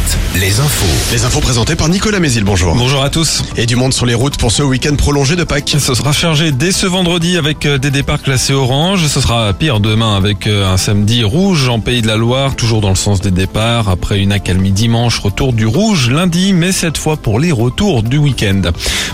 Night. Les infos. Les infos présentées par Nicolas Mézil, bonjour. Bonjour à tous. Et du monde sur les routes pour ce week-end prolongé de Pâques. Ce sera chargé dès ce vendredi avec euh, des départs classés orange. Ce sera pire demain avec euh, un samedi rouge en Pays de la Loire, toujours dans le sens des départs. Après une accalmie dimanche, retour du rouge lundi, mais cette fois pour les retours du week-end.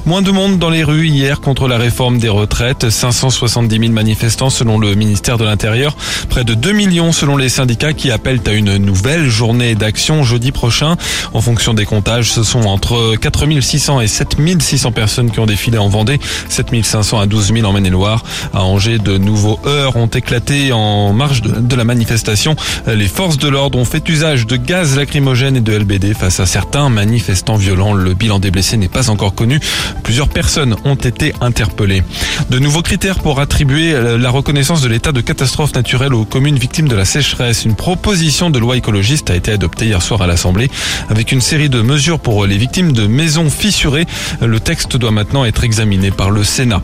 Moins de monde dans les rues hier contre la réforme des retraites. 570 000 manifestants selon le ministère de l'Intérieur. Près de 2 millions selon les syndicats qui appellent à une nouvelle journée d'action jeudi prochain. En fonction des comptages, ce sont entre 4600 et 7600 personnes qui ont défilé en Vendée, 7500 à 12 000 en Maine-et-Loire. À Angers, de nouveaux heurts ont éclaté en marge de, de la manifestation. Les forces de l'ordre ont fait usage de gaz lacrymogène et de LBD face à certains manifestants violents. Le bilan des blessés n'est pas encore connu. Plusieurs personnes ont été interpellées. De nouveaux critères pour attribuer la reconnaissance de l'état de catastrophe naturelle aux communes victimes de la sécheresse. Une proposition de loi écologiste a été adoptée hier soir à l'Assemblée avec une série de mesures pour les victimes de maisons fissurées. Le texte doit maintenant être examiné par le Sénat.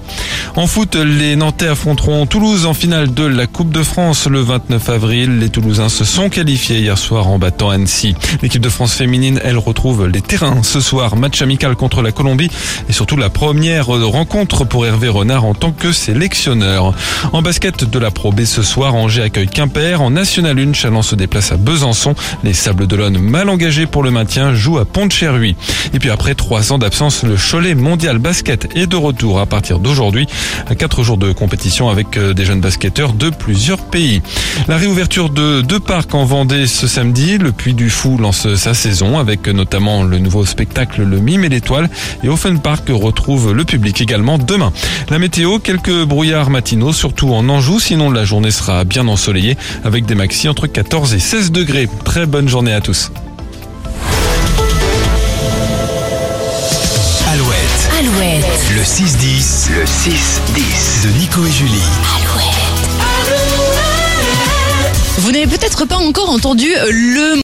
En foot, les Nantais affronteront Toulouse en finale de la Coupe de France le 29 avril. Les Toulousains se sont qualifiés hier soir en battant Annecy. L'équipe de France féminine, elle retrouve les terrains ce soir. Match amical contre la Colombie et surtout la première rencontre pour Hervé Renard en tant que sélectionneur. En basket de la Pro B ce soir, Angers accueille Quimper. En National 1, Chalon se déplace à Besançon. Les Sables d'Olonne, mal engagés pour le maintien, jouent à Pont-de-Cherruy. Et puis après trois ans d'absence, le Cholet Mondial Basket est de retour à partir d'aujourd'hui. Quatre jours de compétition avec euh, des jeunes basketteurs de plusieurs pays. La réouverture de deux parcs en Vendée ce samedi. Le Puy du Fou lance sa saison avec notamment le nouveau spectacle Le Mime et l'étoile. Et Offen Park retrouve le public également demain. La météo, quelques brouillards matinaux, surtout en Anjou. Sinon, la journée sera bien ensoleillée avec des maxi entre 14 et 16 degrés. Très bonne journée à tous. Alouette, le 6-10, le 6-10 de Nico et Julie. Alouette. Vous n'avez peut-être pas encore entendu le